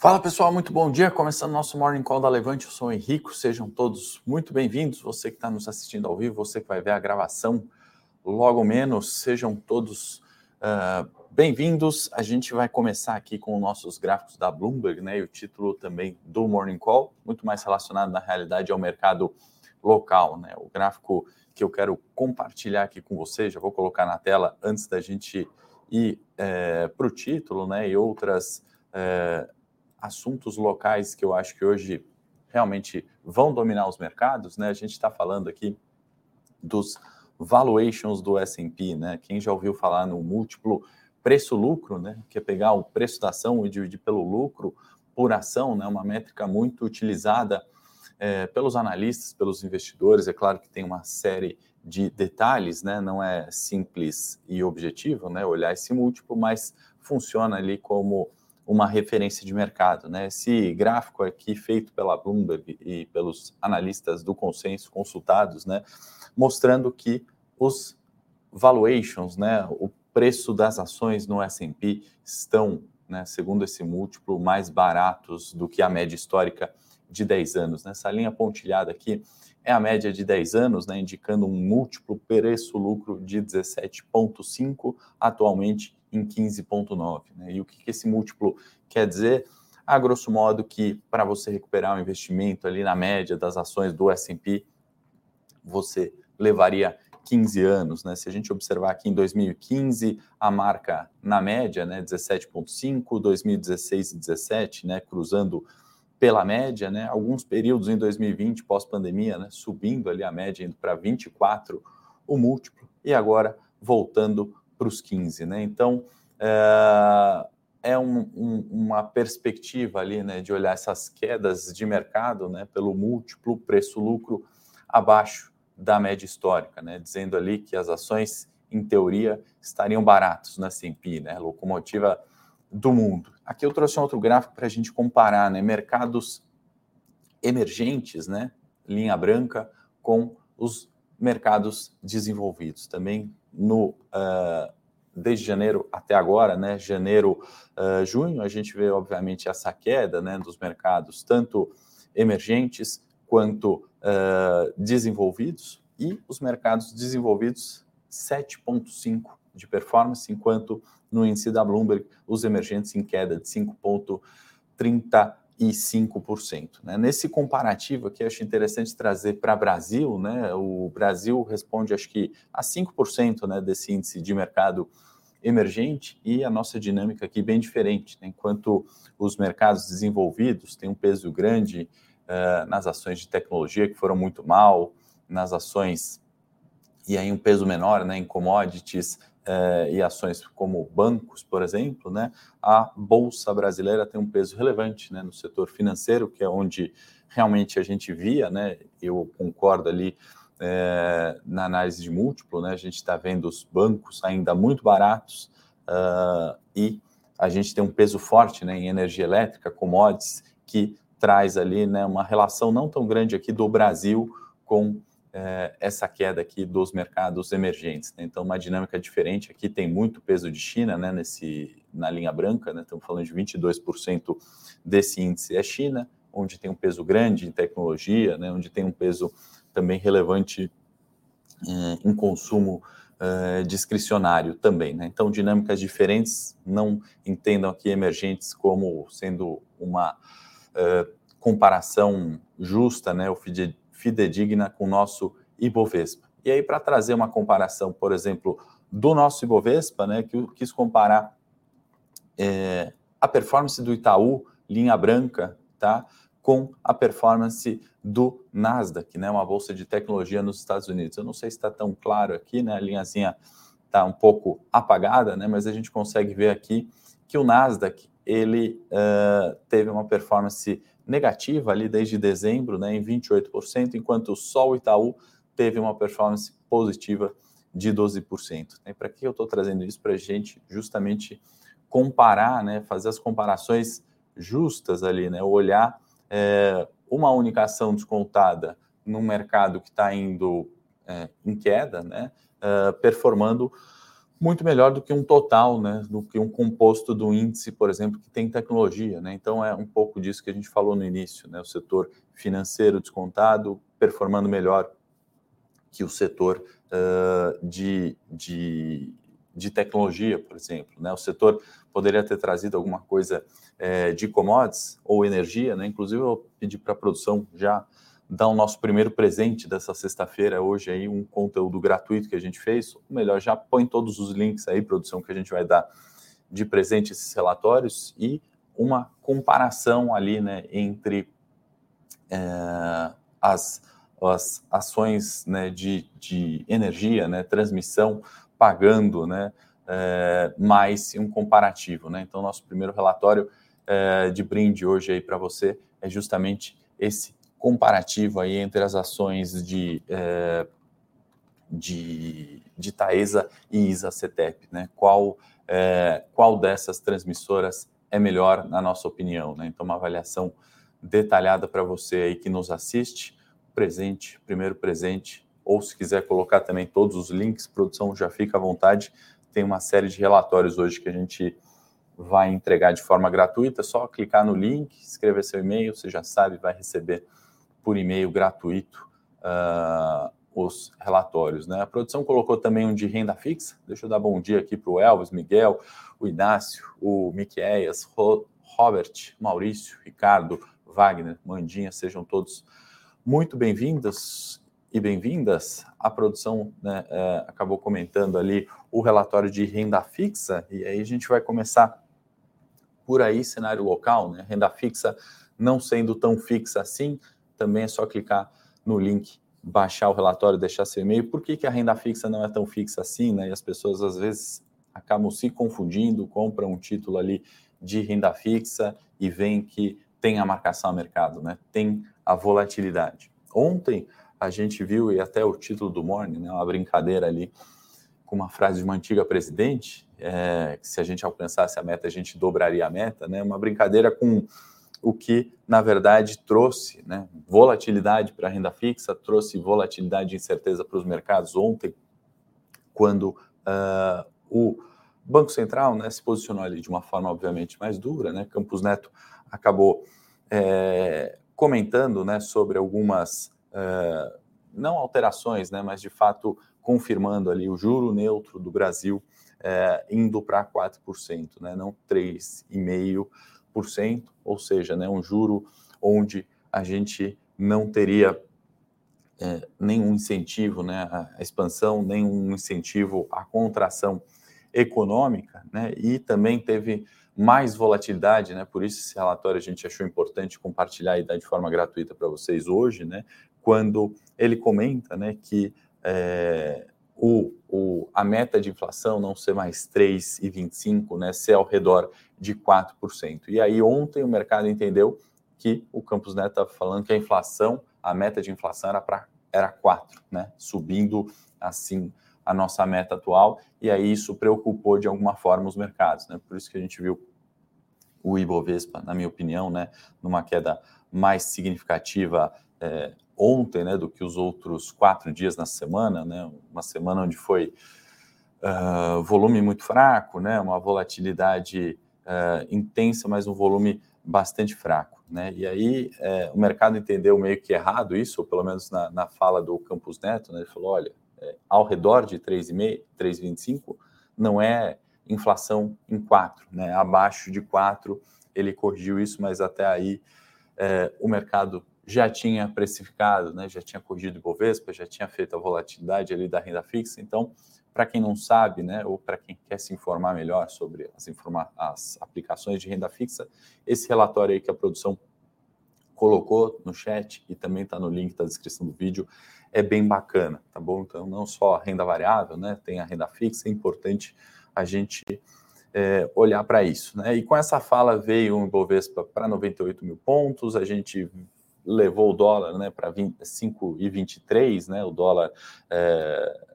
Fala pessoal, muito bom dia. Começando nosso Morning Call da Levante, eu sou o Henrico. Sejam todos muito bem-vindos. Você que está nos assistindo ao vivo, você que vai ver a gravação logo menos, sejam todos uh, bem-vindos. A gente vai começar aqui com nossos gráficos da Bloomberg, né? E o título também do Morning Call, muito mais relacionado na realidade ao mercado local, né? O gráfico que eu quero compartilhar aqui com vocês, já vou colocar na tela antes da gente ir é, para o título, né? E outras. É, assuntos locais que eu acho que hoje realmente vão dominar os mercados, né? A gente está falando aqui dos valuations do S&P, né? Quem já ouviu falar no múltiplo preço-lucro, né? Que é pegar o preço da ação e dividir pelo lucro por ação, né? Uma métrica muito utilizada é, pelos analistas, pelos investidores. É claro que tem uma série de detalhes, né? Não é simples e objetivo, né? Olhar esse múltiplo, mas funciona ali como uma referência de mercado. Né? Esse gráfico aqui, feito pela Bloomberg e pelos analistas do consenso consultados, né, mostrando que os valuations, né, o preço das ações no S&P estão, né, segundo esse múltiplo, mais baratos do que a média histórica de 10 anos. Né? Essa linha pontilhada aqui é a média de 10 anos, né, indicando um múltiplo preço-lucro de 17,5, atualmente em 15,9. Né? E o que, que esse múltiplo quer dizer? A grosso modo, que para você recuperar o investimento ali na média das ações do SP, você levaria 15 anos, né? Se a gente observar aqui em 2015, a marca na média, né, 17.5, 2016 e 17, né, cruzando pela média, né? Alguns períodos em 2020 pós-pandemia, né, subindo ali a média indo para 24 o múltiplo e agora voltando para os 15, né? Então, é, é um, um, uma perspectiva ali, né, de olhar essas quedas de mercado, né, pelo múltiplo preço-lucro abaixo da média histórica, né, dizendo ali que as ações, em teoria, estariam baratos na S&P, né, locomotiva do mundo. Aqui eu trouxe um outro gráfico para a gente comparar, né, mercados emergentes, né, linha branca, com os mercados desenvolvidos. Também no uh, desde janeiro até agora, né, janeiro, uh, junho, a gente vê obviamente essa queda, né, dos mercados tanto emergentes quanto uh, desenvolvidos. E os mercados desenvolvidos 7,5 de performance, enquanto no índice da Bloomberg os emergentes em queda de 5,30 e 5%. Né? Nesse comparativo aqui, acho interessante trazer para o Brasil, né? o Brasil responde, acho que, a 5% né, desse índice de mercado emergente e a nossa dinâmica aqui bem diferente. Né? Enquanto os mercados desenvolvidos têm um peso grande uh, nas ações de tecnologia que foram muito mal, nas ações e aí um peso menor né, em commodities eh, e ações como bancos, por exemplo, né, a Bolsa Brasileira tem um peso relevante né, no setor financeiro, que é onde realmente a gente via, né, eu concordo ali eh, na análise de múltiplo, né, a gente está vendo os bancos ainda muito baratos uh, e a gente tem um peso forte né, em energia elétrica, commodities, que traz ali né, uma relação não tão grande aqui do Brasil com é, essa queda aqui dos mercados emergentes. Né? Então, uma dinâmica diferente. Aqui tem muito peso de China né, nesse, na linha branca, né? estamos falando de 22% desse índice é China, onde tem um peso grande em tecnologia, né? onde tem um peso também relevante é, em consumo é, discricionário também. Né? Então, dinâmicas diferentes, não entendam aqui emergentes como sendo uma é, comparação justa, né, ou fidedigna com o nosso Ibovespa. E aí, para trazer uma comparação, por exemplo, do nosso Ibovespa, né, que eu quis comparar é, a performance do Itaú, linha branca, tá, com a performance do Nasdaq, né, uma bolsa de tecnologia nos Estados Unidos. Eu não sei se está tão claro aqui, né, a linhazinha está um pouco apagada, né, mas a gente consegue ver aqui que o Nasdaq ele uh, teve uma performance negativa ali desde dezembro, né, em 28%, enquanto o Sol Itaú teve uma performance positiva de 12%. Né? Para que eu estou trazendo isso? Para a gente justamente comparar, né, fazer as comparações justas ali, né, olhar é, uma única ação descontada num mercado que está indo é, em queda, né, é, performando muito melhor do que um total, né, do que um composto do índice, por exemplo, que tem tecnologia, né? Então é um pouco disso que a gente falou no início, né? O setor financeiro descontado performando melhor que o setor uh, de, de, de, tecnologia, por exemplo, né? O setor poderia ter trazido alguma coisa é, de commodities ou energia, né? Inclusive eu pedi para a produção já dar o nosso primeiro presente dessa sexta-feira, hoje aí, um conteúdo gratuito que a gente fez. Ou melhor, já põe todos os links aí, produção, que a gente vai dar de presente esses relatórios e uma comparação ali, né, entre é, as, as ações né, de, de energia, né, transmissão, pagando, né, é, mais um comparativo, né? Então, nosso primeiro relatório é, de brinde hoje aí para você é justamente esse comparativo aí entre as ações de, é, de, de Taesa e ISA-CETEP, né? Qual, é, qual dessas transmissoras é melhor, na nossa opinião, né? Então, uma avaliação detalhada para você aí que nos assiste, presente, primeiro presente, ou se quiser colocar também todos os links, produção já fica à vontade, tem uma série de relatórios hoje que a gente vai entregar de forma gratuita, só clicar no link, escrever seu e-mail, você já sabe, vai receber por e-mail gratuito uh, os relatórios. Né? A produção colocou também um de renda fixa. Deixa eu dar bom dia aqui para o Elvis, Miguel, o Inácio, o Miqueias, Robert, Maurício, Ricardo, Wagner, Mandinha, sejam todos muito bem-vindos e bem-vindas. A produção né, é, acabou comentando ali o relatório de renda fixa, e aí a gente vai começar por aí, cenário local, né? Renda fixa não sendo tão fixa assim, também é só clicar no link, baixar o relatório, deixar seu e-mail. Por que, que a renda fixa não é tão fixa assim, né? E as pessoas às vezes acabam se confundindo, compram um título ali de renda fixa e veem que tem a marcação a mercado, né? Tem a volatilidade. Ontem a gente viu, e até o título do Morning, né, uma brincadeira ali com uma frase de uma antiga presidente, é, que se a gente alcançasse a meta, a gente dobraria a meta, né? Uma brincadeira com o que, na verdade, trouxe né, volatilidade para a renda fixa, trouxe volatilidade e incerteza para os mercados ontem, quando uh, o Banco Central né, se posicionou ali de uma forma, obviamente, mais dura. Né? Campos Neto acabou é, comentando né, sobre algumas, uh, não alterações, né, mas de fato confirmando ali o juro neutro do Brasil é, indo para 4%, né, não 3,5%. 0,5%, ou seja, né, um juro onde a gente não teria é, nenhum incentivo né, à expansão, nenhum incentivo à contração econômica, né, e também teve mais volatilidade, né, por isso esse relatório a gente achou importante compartilhar e dar de forma gratuita para vocês hoje, né, quando ele comenta né, que é, o, o, a meta de inflação não ser mais 3,25, né, ser ao redor de 4%. E aí ontem o mercado entendeu que o Campos Neto estava falando que a inflação, a meta de inflação era para era 4, né, subindo assim a nossa meta atual, e aí isso preocupou de alguma forma os mercados, né? Por isso que a gente viu o Ibovespa, na minha opinião, né, numa queda mais significativa é, ontem, né, do que os outros quatro dias na semana, né, uma semana onde foi uh, volume muito fraco, né, uma volatilidade uh, intensa, mas um volume bastante fraco, né, e aí uh, o mercado entendeu meio que errado isso, ou pelo menos na, na fala do Campos Neto, né, ele falou, olha, é, ao redor de 3,5, 3,25 não é inflação em 4, né, abaixo de 4 ele corrigiu isso, mas até aí é, o mercado já tinha precificado, né, já tinha corrigido o Bovespa, já tinha feito a volatilidade ali da renda fixa. Então, para quem não sabe, né, ou para quem quer se informar melhor sobre as, informa as aplicações de renda fixa, esse relatório aí que a produção colocou no chat e também está no link da descrição do vídeo, é bem bacana, tá bom? Então, não só a renda variável, né, tem a renda fixa, é importante a gente é, olhar para isso, né? E com essa fala veio o Ibovespa para 98 mil pontos, a gente levou o dólar né, para 5,23, né, o dólar é,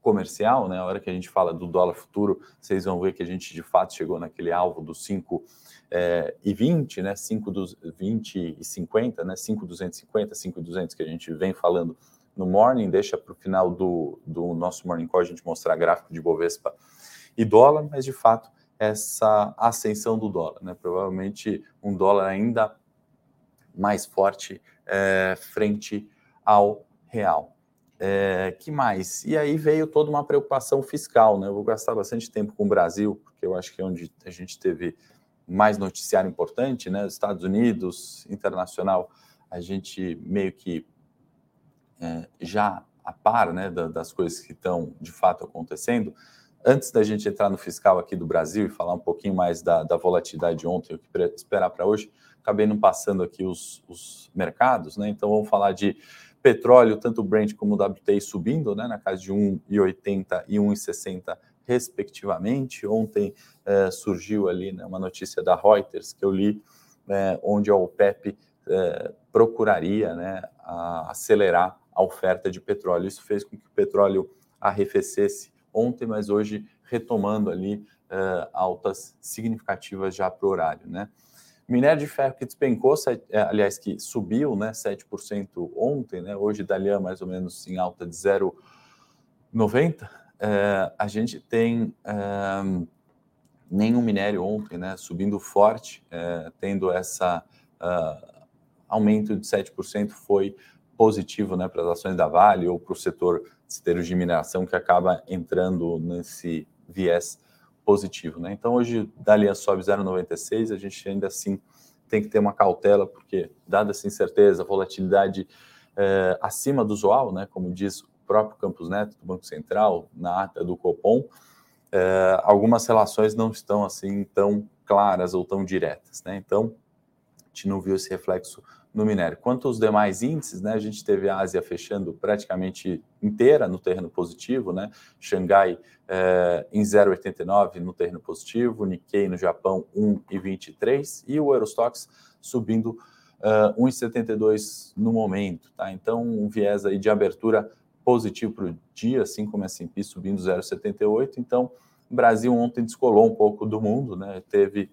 comercial, né, a hora que a gente fala do dólar futuro, vocês vão ver que a gente de fato chegou naquele alvo dos 5 é, e 20, né, 5 dos 20 e 50, né, 5,250, 5,200 que a gente vem falando no morning, deixa para o final do, do nosso morning call a gente mostrar gráfico de Bovespa e dólar, mas de fato essa ascensão do dólar, né? Provavelmente um dólar ainda mais forte é, frente ao real. É, que mais? E aí veio toda uma preocupação fiscal, né? Eu vou gastar bastante tempo com o Brasil, porque eu acho que é onde a gente teve mais noticiário importante, né? Estados Unidos, internacional, a gente meio que é, já a par né, das coisas que estão de fato acontecendo. Antes da gente entrar no fiscal aqui do Brasil e falar um pouquinho mais da, da volatilidade de ontem, o que esperar para hoje, acabei não passando aqui os, os mercados, né? Então vamos falar de petróleo, tanto o Brent como o WTI subindo, né, na casa de 1,80 e 1,60 respectivamente. Ontem eh, surgiu ali né, uma notícia da Reuters que eu li, eh, onde a OPEP eh, procuraria né, a acelerar a oferta de petróleo. Isso fez com que o petróleo arrefecesse ontem, mas hoje retomando ali altas significativas já para o horário, né? Minério de ferro que despencou, aliás, que subiu né, 7% ontem, né, hoje Dalian mais ou menos em alta de 0,90 é, a gente tem é, nenhum minério ontem, né, subindo forte, é, tendo essa uh, aumento de 7% foi positivo, né, para as ações da Vale ou para o setor de mineração que acaba entrando nesse viés positivo, né? Então hoje Dalian sobe 0,96, a gente ainda assim tem que ter uma cautela porque dada essa incerteza, volatilidade é, acima do usual, né, como diz próprio Campos Neto, do Banco Central, na ata do Copom, é, algumas relações não estão assim tão claras ou tão diretas. Né? Então, a gente não viu esse reflexo no minério. Quanto aos demais índices, né, a gente teve a Ásia fechando praticamente inteira no terreno positivo, né? Xangai é, em 0,89 no terreno positivo, Nikkei no Japão 1,23 e o Eurostox subindo uh, 1,72 no momento, tá? Então, um viés aí de abertura positivo para o dia, assim como a S&P subindo 0,78. Então, o Brasil ontem descolou um pouco do mundo, né? Teve,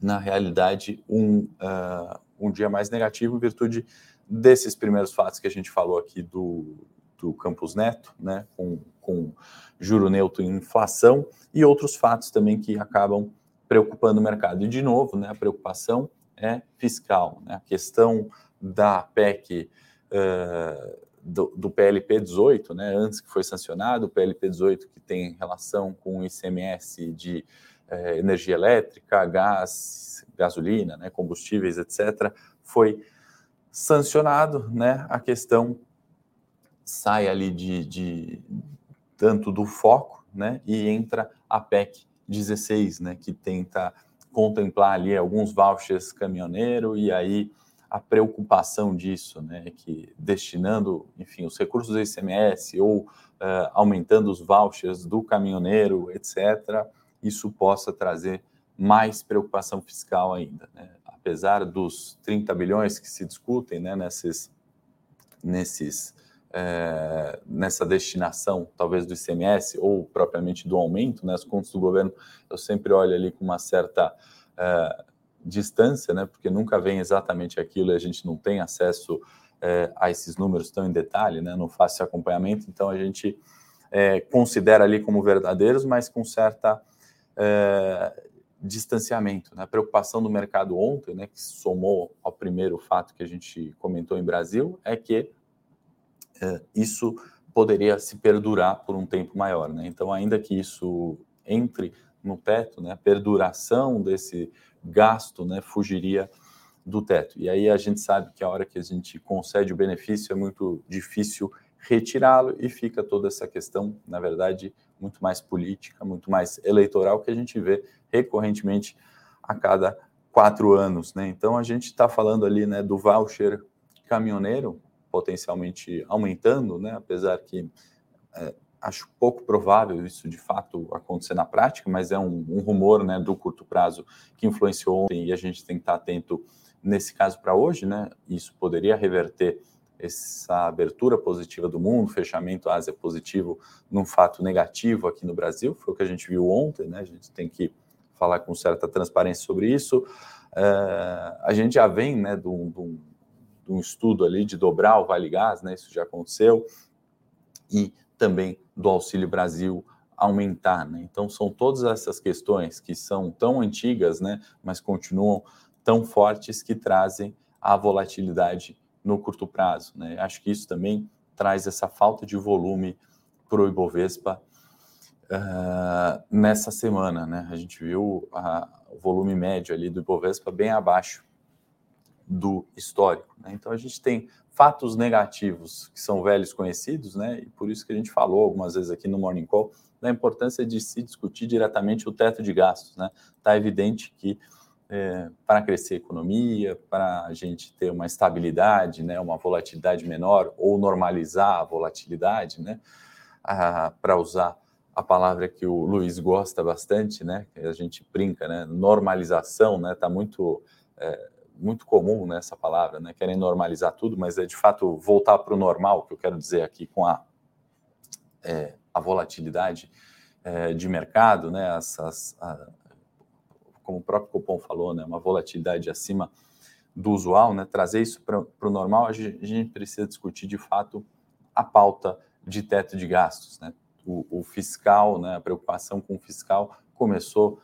na realidade, um, uh, um dia mais negativo em virtude desses primeiros fatos que a gente falou aqui do, do Campus Neto, né? Com, com juro neutro e inflação, e outros fatos também que acabam preocupando o mercado. E, de novo, né, a preocupação é fiscal. Né? A questão da PEC uh, do, do, PLP 18, né, antes que foi sancionado, o PLP 18 que tem relação com o ICMS de eh, energia elétrica, gás, gasolina, né, combustíveis, etc., foi sancionado, né, a questão sai ali de, de tanto do foco, né, e entra a PEC 16, né, que tenta contemplar ali alguns vouchers caminhoneiro e aí a preocupação disso, né, que destinando, enfim, os recursos do ICMS ou uh, aumentando os vouchers do caminhoneiro, etc., isso possa trazer mais preocupação fiscal ainda. Né? Apesar dos 30 bilhões que se discutem né, nesses, nesses, é, nessa destinação, talvez do ICMS ou propriamente do aumento, né, as contas do governo, eu sempre olho ali com uma certa é, distância, né? Porque nunca vem exatamente aquilo e a gente não tem acesso é, a esses números tão em detalhe, né? Não esse acompanhamento, então a gente considera ali como verdadeiros, mas com certa é, distanciamento. Né? A preocupação do mercado ontem, né, que somou ao primeiro fato que a gente comentou em Brasil, é que é, isso poderia se perdurar por um tempo maior. Né? Então, ainda que isso entre no teto, né, a perduração desse gasto né, fugiria do teto. E aí a gente sabe que a hora que a gente concede o benefício é muito difícil retirá-lo e fica toda essa questão, na verdade, muito mais política, muito mais eleitoral que a gente vê recorrentemente a cada quatro anos. Né? Então a gente está falando ali né, do voucher caminhoneiro potencialmente aumentando, né? apesar que é, acho pouco provável isso de fato acontecer na prática, mas é um, um rumor né, do curto prazo que influenciou ontem e a gente tem que estar atento nesse caso para hoje, né? Isso poderia reverter essa abertura positiva do mundo, fechamento Ásia positivo num fato negativo aqui no Brasil, foi o que a gente viu ontem, né? A gente tem que falar com certa transparência sobre isso. É, a gente já vem, né, de um, um estudo ali de dobrar o Vale Gás, né? Isso já aconteceu, e também do Auxílio Brasil aumentar, né? Então são todas essas questões que são tão antigas, né? Mas continuam tão fortes que trazem a volatilidade no curto prazo, né? Acho que isso também traz essa falta de volume para o Ibovespa uh, nessa semana, né? A gente viu a, o volume médio ali do Ibovespa bem abaixo do histórico. Né? Então a gente tem fatos negativos que são velhos conhecidos, né? E por isso que a gente falou algumas vezes aqui no Morning Call da importância de se discutir diretamente o teto de gastos, né? Está evidente que é, para crescer a economia, para a gente ter uma estabilidade, né, uma volatilidade menor ou normalizar a volatilidade, né, para usar a palavra que o Luiz gosta bastante, né, a gente brinca, né, normalização, né, está muito é, muito comum né, palavra, né, querem normalizar tudo, mas é de fato voltar para o normal, que eu quero dizer aqui com a é, a volatilidade é, de mercado, né, essas, a, como o próprio Copom falou, né, uma volatilidade acima do usual, né, trazer isso para o normal, a gente, precisa discutir de fato a pauta de teto de gastos. Né? O, o, fiscal, né, a preocupação com o fiscal começou,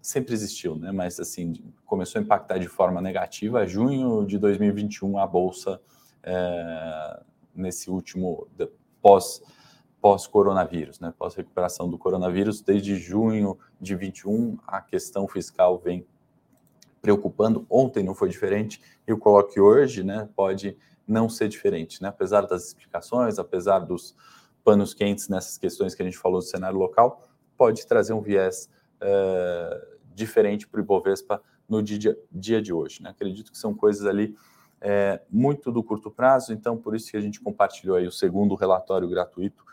sempre existiu, né, mas assim, começou a impactar de forma negativa. Junho de 2021, a Bolsa, é, nesse último, pós pós-coronavírus, né? pós-recuperação do coronavírus, desde junho de 21, a questão fiscal vem preocupando. Ontem não foi diferente, eu coloco que hoje né, pode não ser diferente, né? apesar das explicações, apesar dos panos quentes nessas questões que a gente falou do cenário local, pode trazer um viés uh, diferente para o Ibovespa no dia, dia de hoje. Né? Acredito que são coisas ali é, muito do curto prazo, então por isso que a gente compartilhou aí o segundo relatório gratuito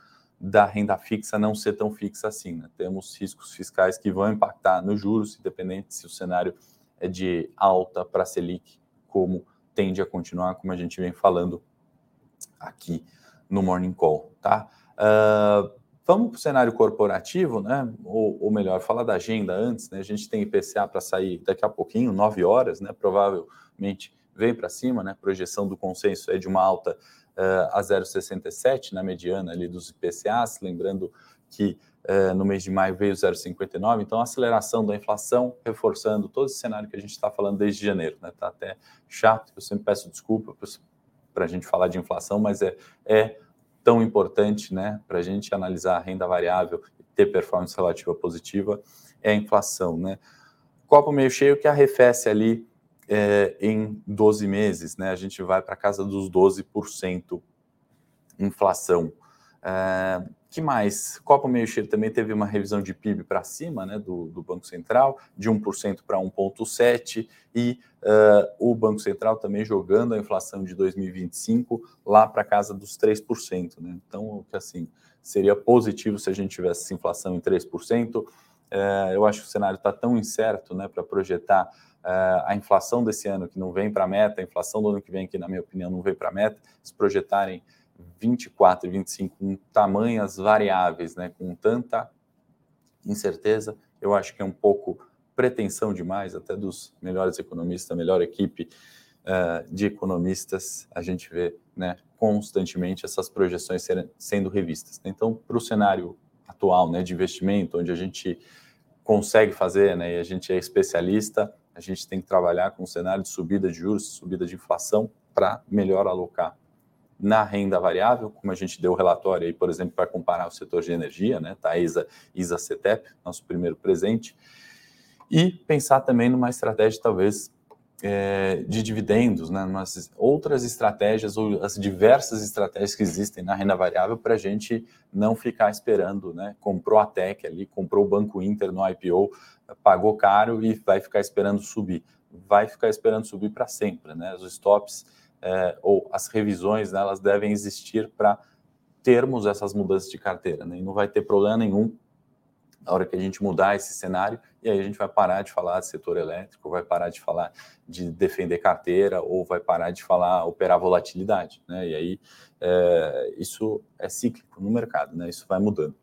da renda fixa não ser tão fixa assim. Né? Temos riscos fiscais que vão impactar nos juros, independente se o cenário é de alta para Selic, como tende a continuar, como a gente vem falando aqui no Morning Call. Tá? Uh, vamos para o cenário corporativo, né? Ou, ou, melhor, falar da agenda antes. Né? A gente tem IPCA para sair daqui a pouquinho, 9 horas, né? provavelmente vem para cima, né? projeção do consenso é de uma alta uh, a 0,67 na mediana ali dos IPCAs, lembrando que uh, no mês de maio veio 0,59, então a aceleração da inflação, reforçando todo esse cenário que a gente está falando desde janeiro, né? Tá até chato, eu sempre peço desculpa para a gente falar de inflação, mas é, é tão importante, né, para a gente analisar a renda variável e ter performance relativa positiva, é a inflação, né? Copo meio cheio que arrefece ali é, em 12 meses, né? A gente vai para casa dos 12% inflação. É, que mais? Copa meio cheio também teve uma revisão de PIB para cima, né, do, do, Banco Central, de 1% para 1,7%, e uh, o Banco Central também jogando a inflação de 2025 lá para casa dos 3%. Né? Então, assim, seria positivo se a gente tivesse inflação em 3%. É, eu acho que o cenário está tão incerto né, para projetar uh, a inflação desse ano que não vem para a meta, a inflação do ano que vem que, na minha opinião, não vem para a meta, se projetarem 24 e 25 com tamanhas variáveis, né, com tanta incerteza, eu acho que é um pouco pretensão demais, até dos melhores economistas, a melhor equipe uh, de economistas, a gente vê né, constantemente essas projeções serem, sendo revistas. Então, para o cenário atual né, de investimento, onde a gente consegue fazer, né, e a gente é especialista, a gente tem que trabalhar com um cenário de subida de juros, subida de inflação, para melhor alocar na renda variável, como a gente deu o relatório aí, por exemplo, para comparar o setor de energia, né, tá ISA, ISA CETEP, nosso primeiro presente, e pensar também numa estratégia talvez é, de dividendos, né, umas outras estratégias ou as diversas estratégias que existem na renda variável para a gente não ficar esperando, né, comprou a Tech ali, comprou o Banco Inter no IPO, pagou caro e vai ficar esperando subir. Vai ficar esperando subir para sempre, né? Os stops é, ou as revisões, né, elas devem existir para termos essas mudanças de carteira, né? E não vai ter problema nenhum na hora que a gente mudar esse cenário, e aí a gente vai parar de falar de setor elétrico, vai parar de falar de defender carteira, ou vai parar de falar operar volatilidade, né? E aí é, isso é cíclico no mercado, né? Isso vai mudando.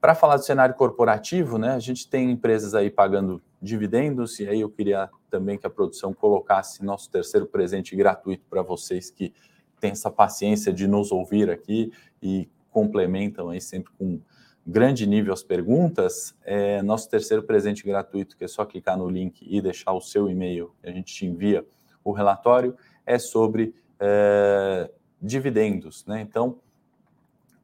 Para falar do cenário corporativo, né, a gente tem empresas aí pagando dividendos, e aí eu queria também que a produção colocasse nosso terceiro presente gratuito para vocês que têm essa paciência de nos ouvir aqui e complementam aí sempre com grande nível as perguntas. É, nosso terceiro presente gratuito, que é só clicar no link e deixar o seu e-mail, a gente te envia o relatório, é sobre é, dividendos, né? Então,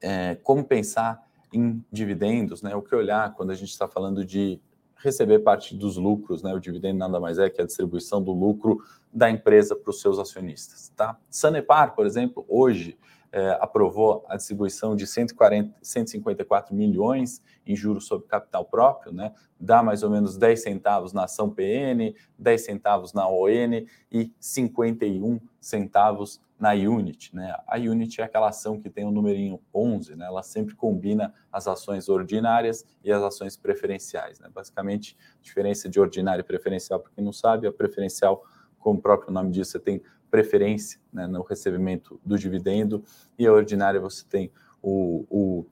é, como pensar em dividendos, né? O que olhar quando a gente está falando de receber parte dos lucros, né? O dividendo nada mais é que a distribuição do lucro da empresa para os seus acionistas, tá? Sanepar, por exemplo, hoje é, aprovou a distribuição de 140, 154 milhões em juros sobre capital próprio, né? Dá mais ou menos 10 centavos na ação PN, 10 centavos na ON e 51 centavos na Unit. Né? A Unit é aquela ação que tem o numerinho 11, né? ela sempre combina as ações ordinárias e as ações preferenciais. Né? Basicamente, diferença de ordinária e preferencial, para quem não sabe, a preferencial, como o próprio nome diz, você tem preferência né, no recebimento do dividendo, e a ordinária você tem o, o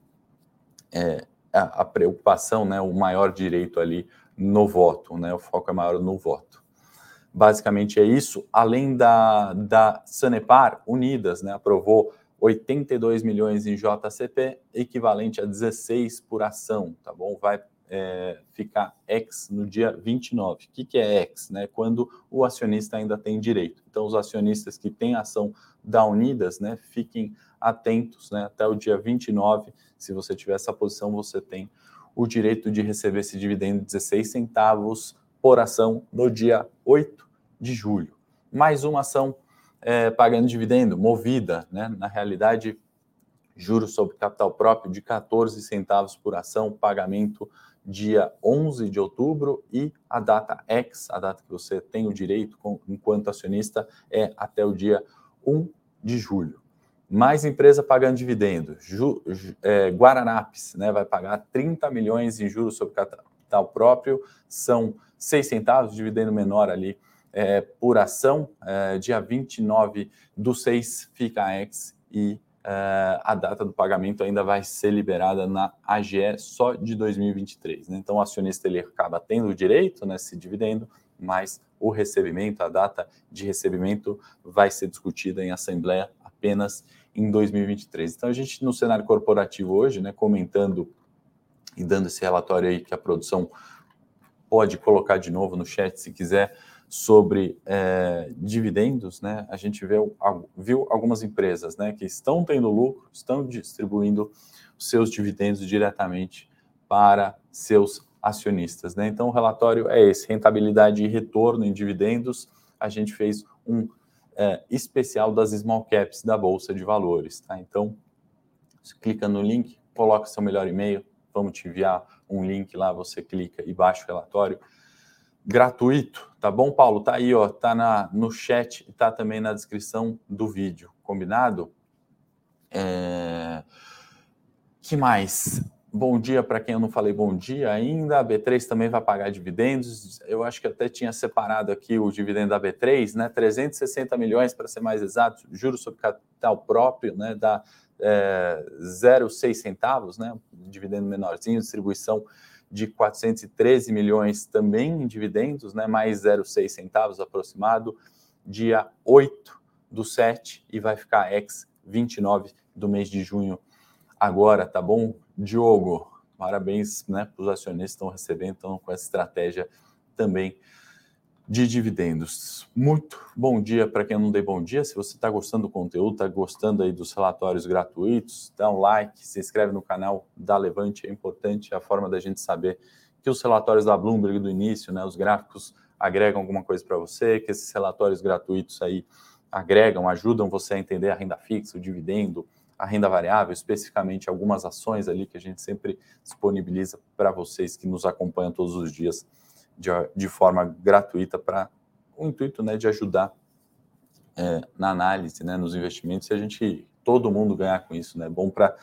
é, a, a, preocupação, né, o maior direito ali no voto, né, o foco é maior no voto. Basicamente é isso. Além da, da Sanepar, Unidas, né, aprovou 82 milhões em JCP, equivalente a 16 por ação, tá bom? Vai é, ficar ex no dia 29. O que, que é ex? Né? Quando o acionista ainda tem direito. Então, os acionistas que têm ação da Unidas, né, fiquem atentos né, até o dia 29. Se você tiver essa posição, você tem o direito de receber esse dividendo de 16 centavos por ação no dia 8 de julho. Mais uma ação é, pagando dividendo, movida, né? na realidade, juros sobre capital próprio de 14 centavos por ação, pagamento dia 11 de outubro e a data X, a data que você tem o direito com, enquanto acionista, é até o dia 1 de julho. Mais empresa pagando dividendo. Ju, é, Guaranapes né, vai pagar 30 milhões em juros sobre capital próprio, são 6 centavos, dividendo menor ali é, por ação. É, dia 29 do 6 fica a ex e é, a data do pagamento ainda vai ser liberada na AGE só de 2023. Né? Então, o acionista ele acaba tendo o direito nesse dividendo, mas o recebimento, a data de recebimento vai ser discutida em assembleia apenas em 2023. Então, a gente no cenário corporativo hoje, né, comentando e dando esse relatório aí que a produção pode colocar de novo no chat se quiser sobre é, dividendos, né, a gente viu, viu algumas empresas né, que estão tendo lucro, estão distribuindo seus dividendos diretamente para seus acionistas. Né? Então, o relatório é esse: rentabilidade e retorno em dividendos. A gente fez um é, especial das small caps da Bolsa de Valores. Tá? Então, clica no link, coloca seu melhor e-mail, vamos te enviar um link lá, você clica e baixa o relatório gratuito, tá bom, Paulo? Tá aí, ó, tá na, no chat e tá também na descrição do vídeo, combinado? É... Que mais? Bom dia para quem eu não falei bom dia ainda. A B3 também vai pagar dividendos. Eu acho que até tinha separado aqui o dividendo da B3, né? 360 milhões para ser mais exato, juros sobre capital próprio, né? Da é, 0,6 centavos, né? Dividendo menorzinho, distribuição de 413 milhões também em dividendos, né, mais 0,6 centavos aproximado, dia 8 do 7 e vai ficar ex 29 do mês de junho agora, tá bom? Diogo, parabéns né, para os acionistas que estão recebendo, estão com essa estratégia também de dividendos. Muito bom dia para quem não dei bom dia. Se você está gostando do conteúdo, está gostando aí dos relatórios gratuitos, dá um like, se inscreve no canal da Levante, é importante, a forma da gente saber que os relatórios da Bloomberg do início, né, os gráficos agregam alguma coisa para você, que esses relatórios gratuitos aí agregam, ajudam você a entender a renda fixa, o dividendo, a renda variável, especificamente algumas ações ali que a gente sempre disponibiliza para vocês que nos acompanham todos os dias de, de forma gratuita para o intuito né, de ajudar é, na análise, né, nos investimentos, e a gente, todo mundo ganhar com isso, né? Bom para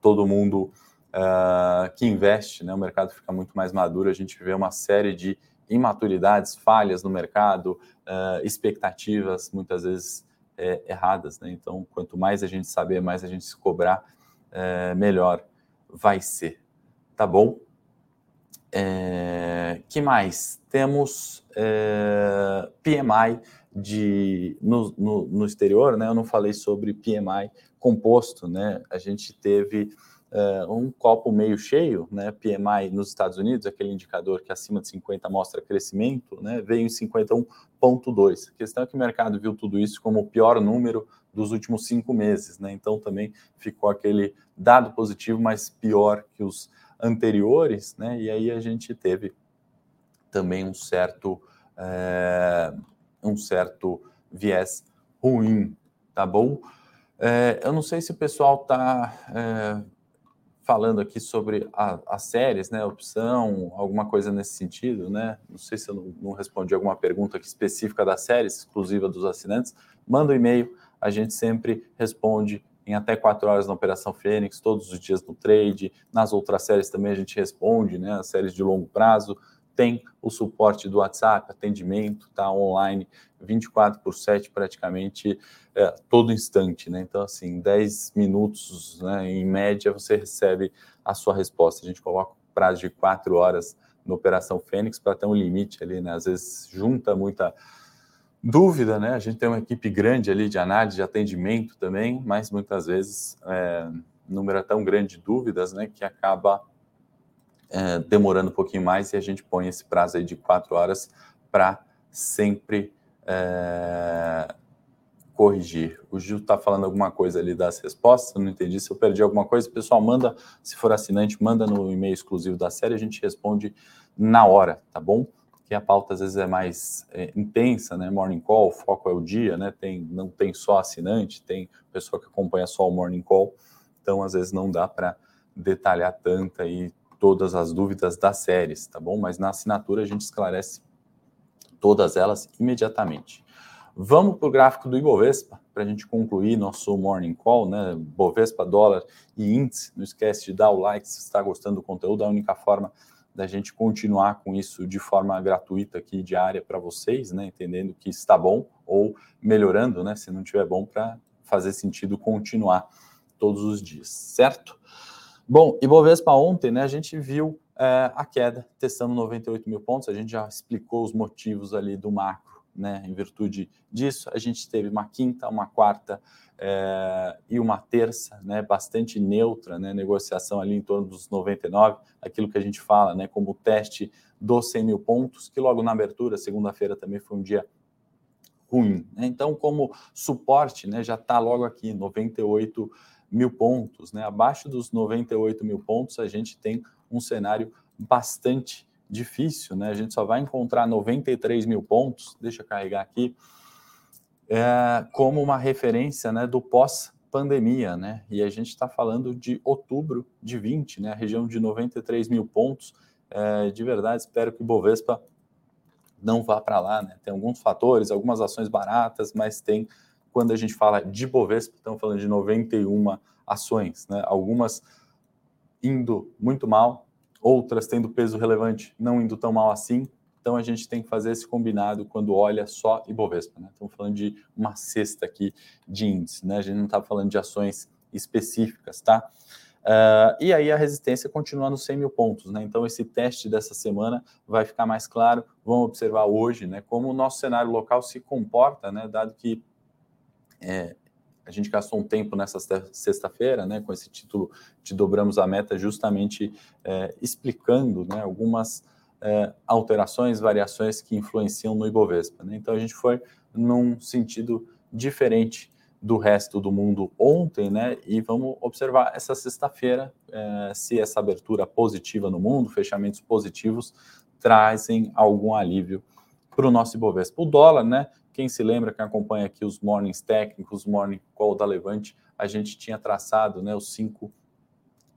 todo mundo uh, que investe, né? O mercado fica muito mais maduro, a gente vê uma série de imaturidades, falhas no mercado, uh, expectativas muitas vezes é, erradas, né? Então, quanto mais a gente saber, mais a gente se cobrar, é, melhor vai ser. tá bom? É, que mais? Temos é, PMI de, no, no, no, exterior, né? Eu não falei sobre PMI composto, né? A gente teve é, um copo meio cheio, né? PMI nos Estados Unidos, aquele indicador que acima de 50 mostra crescimento, né? Veio em 51,2. A questão é que o mercado viu tudo isso como o pior número dos últimos cinco meses, né? Então também ficou aquele dado positivo, mas pior que os anteriores, né? E aí a gente teve também um certo é, um certo viés ruim, tá bom? É, eu não sei se o pessoal está é, falando aqui sobre as séries, né? Opção, alguma coisa nesse sentido, né? Não sei se eu não, não respondi alguma pergunta específica das séries, exclusiva dos assinantes. Manda um e-mail, a gente sempre responde em até quatro horas na Operação Fênix, todos os dias no trade. Nas outras séries também a gente responde, né? As séries de longo prazo. Tem o suporte do WhatsApp, atendimento, tá online 24 por 7 praticamente é, todo instante, né? Então, assim, 10 minutos, né, em média, você recebe a sua resposta. A gente coloca prazo de quatro horas na Operação Fênix para ter um limite ali, né? Às vezes junta muita dúvida, né? A gente tem uma equipe grande ali de análise, de atendimento também, mas muitas vezes é, o número é tão grande de dúvidas, né, que acaba é, demorando um pouquinho mais e a gente põe esse prazo aí de quatro horas para sempre é, corrigir. O Gil está falando alguma coisa ali das respostas, não entendi. Se eu perdi alguma coisa, pessoal, manda, se for assinante, manda no e-mail exclusivo da série, a gente responde na hora, tá bom? Que a pauta às vezes é mais é, intensa, né? Morning call, foco é o dia, né? Tem, não tem só assinante, tem pessoa que acompanha só o morning call, então às vezes não dá para detalhar tanto aí todas as dúvidas das séries, tá bom? Mas na assinatura a gente esclarece todas elas imediatamente. Vamos para o gráfico do Ibovespa, para a gente concluir nosso morning call, né? Bovespa, dólar e índice. Não esquece de dar o like se está gostando do conteúdo, a única forma da gente continuar com isso de forma gratuita aqui, diária para vocês, né? Entendendo que está bom ou melhorando, né? Se não tiver bom, para fazer sentido continuar todos os dias, certo? Bom, e Bovespa ontem, né? A gente viu é, a queda, testando 98 mil pontos, a gente já explicou os motivos ali do macro né, em virtude disso. A gente teve uma quinta, uma quarta é, e uma terça, né, bastante neutra, né, negociação ali em torno dos 99, aquilo que a gente fala, né, como teste dos 100 mil pontos, que logo na abertura, segunda-feira também foi um dia ruim. Né? Então, como suporte, né, já está logo aqui, 98 mil pontos, né, abaixo dos 98 mil pontos, a gente tem um cenário bastante difícil, né? A gente só vai encontrar 93 mil pontos, deixa eu carregar aqui, é, como uma referência né, do pós-pandemia, né? E a gente está falando de outubro de 20, né? A região de 93 mil pontos. É, de verdade, espero que o Bovespa não vá para lá, né? Tem alguns fatores, algumas ações baratas, mas tem, quando a gente fala de Bovespa, estamos falando de 91 ações, né? Algumas indo muito mal, outras tendo peso relevante, não indo tão mal assim. Então a gente tem que fazer esse combinado quando olha só Ibovespa. Né? Estamos falando de uma cesta aqui de índice, né? A gente não está falando de ações específicas, tá? Uh, e aí a resistência continua nos 100 mil pontos, né? Então esse teste dessa semana vai ficar mais claro. Vamos observar hoje, né? Como o nosso cenário local se comporta, né? Dado que é, a gente gastou um tempo nessa sexta-feira, né, com esse título de Dobramos a Meta, justamente é, explicando né, algumas é, alterações, variações que influenciam no Ibovespa. Né? Então a gente foi num sentido diferente do resto do mundo ontem, né? E vamos observar essa sexta-feira é, se essa abertura positiva no mundo, fechamentos positivos, trazem algum alívio para o nosso Ibovespa. O dólar, né? Quem se lembra, quem acompanha aqui os mornings técnicos, morning call da Levante, a gente tinha traçado né, os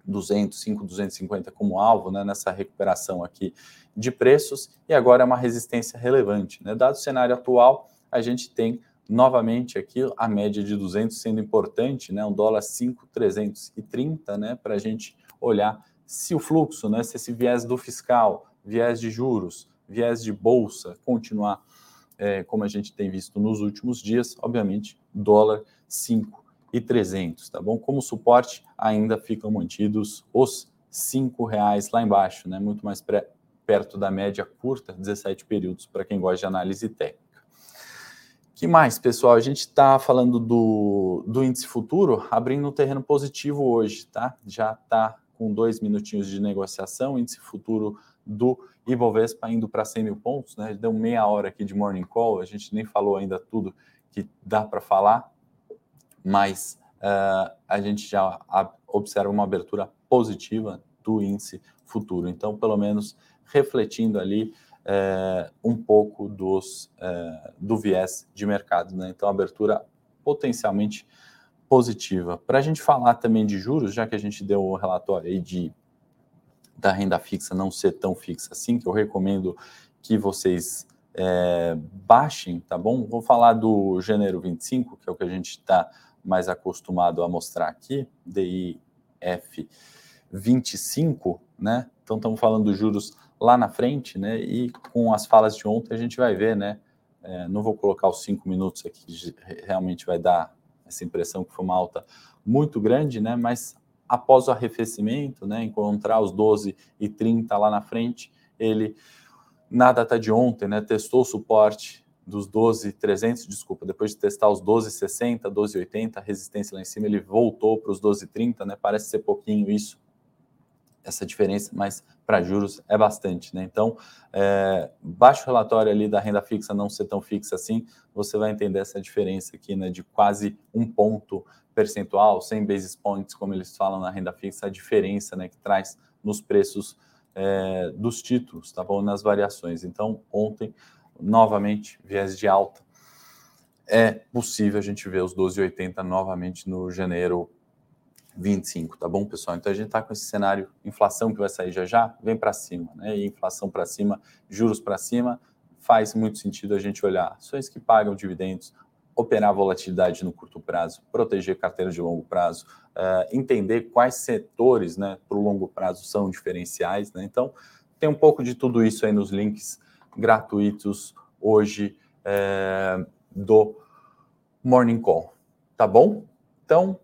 5,200, 5,250 como alvo né, nessa recuperação aqui de preços e agora é uma resistência relevante. Né? Dado o cenário atual, a gente tem novamente aqui a média de 200 sendo importante, né? um dólar 5,330 né? para a gente olhar se o fluxo, né? se esse viés do fiscal, viés de juros, viés de bolsa continuar é, como a gente tem visto nos últimos dias, obviamente, dólar 5 e 300, tá bom? Como suporte, ainda ficam mantidos os cinco reais lá embaixo, né? Muito mais perto da média curta, 17 períodos para quem gosta de análise técnica. Que mais, pessoal? A gente está falando do, do índice futuro, abrindo um terreno positivo hoje, tá? Já está com dois minutinhos de negociação, índice futuro do Ibovespa indo para 100 mil pontos, né? Deu meia hora aqui de morning call, a gente nem falou ainda tudo que dá para falar, mas uh, a gente já observa uma abertura positiva do índice futuro. Então, pelo menos refletindo ali uh, um pouco dos, uh, do viés de mercado. Né? Então, abertura potencialmente positiva. Para a gente falar também de juros, já que a gente deu o relatório aí de, da renda fixa não ser tão fixa assim, que eu recomendo que vocês é, baixem, tá bom? Vou falar do janeiro 25, que é o que a gente está mais acostumado a mostrar aqui, DIF 25, né? Então estamos falando dos juros lá na frente, né? E com as falas de ontem a gente vai ver, né? É, não vou colocar os cinco minutos aqui, realmente vai dar essa impressão que foi uma alta muito grande, né? Mas após o arrefecimento, né? Encontrar os 12 e 30 lá na frente, ele na data de ontem, né, testou o suporte dos 12,300, desculpa, depois de testar os 12,60, 12,80, resistência lá em cima, ele voltou para os 12,30, né, parece ser pouquinho isso, essa diferença, mas para juros é bastante, né, então, é, baixo relatório ali da renda fixa não ser tão fixa assim, você vai entender essa diferença aqui, né, de quase um ponto percentual, 100 basis points, como eles falam na renda fixa, a diferença, né, que traz nos preços é, dos títulos, tá bom? Nas variações. Então, ontem, novamente, viés de alta. É possível a gente ver os 12,80 novamente no janeiro 25, tá bom, pessoal? Então a gente está com esse cenário, inflação que vai sair já já, vem para cima, né? E inflação para cima, juros para cima, faz muito sentido a gente olhar ações que pagam dividendos, operar volatilidade no curto prazo, proteger carteira de longo prazo, uh, entender quais setores né, para o longo prazo são diferenciais. Né? Então, tem um pouco de tudo isso aí nos links gratuitos hoje é, do Morning Call. Tá bom? Então,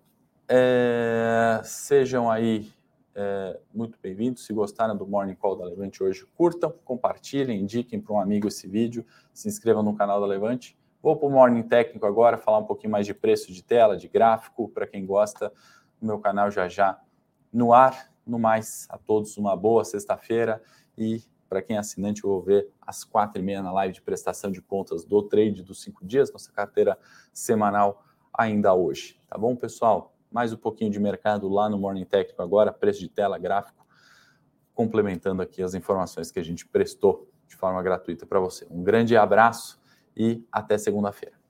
é, sejam aí é, muito bem-vindos. Se gostaram do Morning Call da Levante hoje, curtam, compartilhem, indiquem para um amigo esse vídeo, se inscrevam no canal da Levante Vou para o Morning Técnico agora, falar um pouquinho mais de preço de tela, de gráfico, para quem gosta, o meu canal já já no ar. No mais, a todos uma boa sexta-feira e para quem é assinante, eu vou ver às quatro e meia na live de prestação de contas do trade dos cinco dias, nossa carteira semanal ainda hoje. Tá bom, pessoal? Mais um pouquinho de mercado lá no Morning Técnico agora, preço de tela, gráfico, complementando aqui as informações que a gente prestou de forma gratuita para você. Um grande abraço e até segunda-feira.